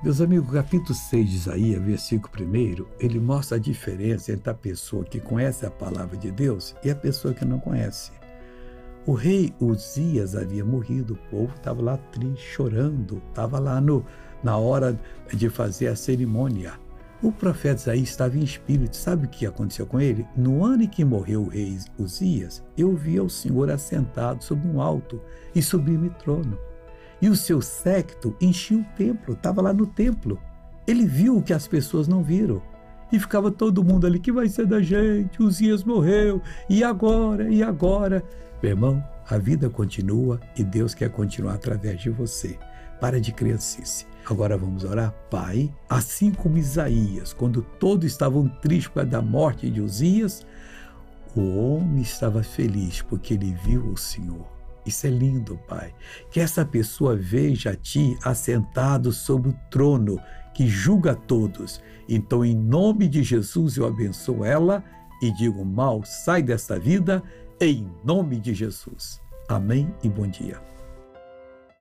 Meus amigos, capítulo 6 de Isaías, versículo 1, ele mostra a diferença entre a pessoa que conhece a palavra de Deus e a pessoa que não conhece. O rei Uzias havia morrido, o povo estava lá triste, chorando, estava lá no, na hora de fazer a cerimônia. O profeta Isaías estava em espírito. Sabe o que aconteceu com ele? No ano em que morreu o rei Uzias, eu vi o Senhor assentado sobre um alto e sublime trono e o seu séquito enchia o templo, estava lá no templo. Ele viu o que as pessoas não viram. E ficava todo mundo ali, que vai ser da gente? Uzias morreu, e agora? E agora? Meu irmão, a vida continua e Deus quer continuar através de você. Para de criancice. Agora vamos orar. Pai, assim como Isaías, quando todos estavam tristes da morte de Uzias, o homem estava feliz porque ele viu o Senhor. Isso é lindo, Pai. Que essa pessoa veja a Ti assentado sobre o trono que julga todos. Então, em nome de Jesus, eu abençoo ela e digo: mal, sai desta vida, em nome de Jesus. Amém e bom dia.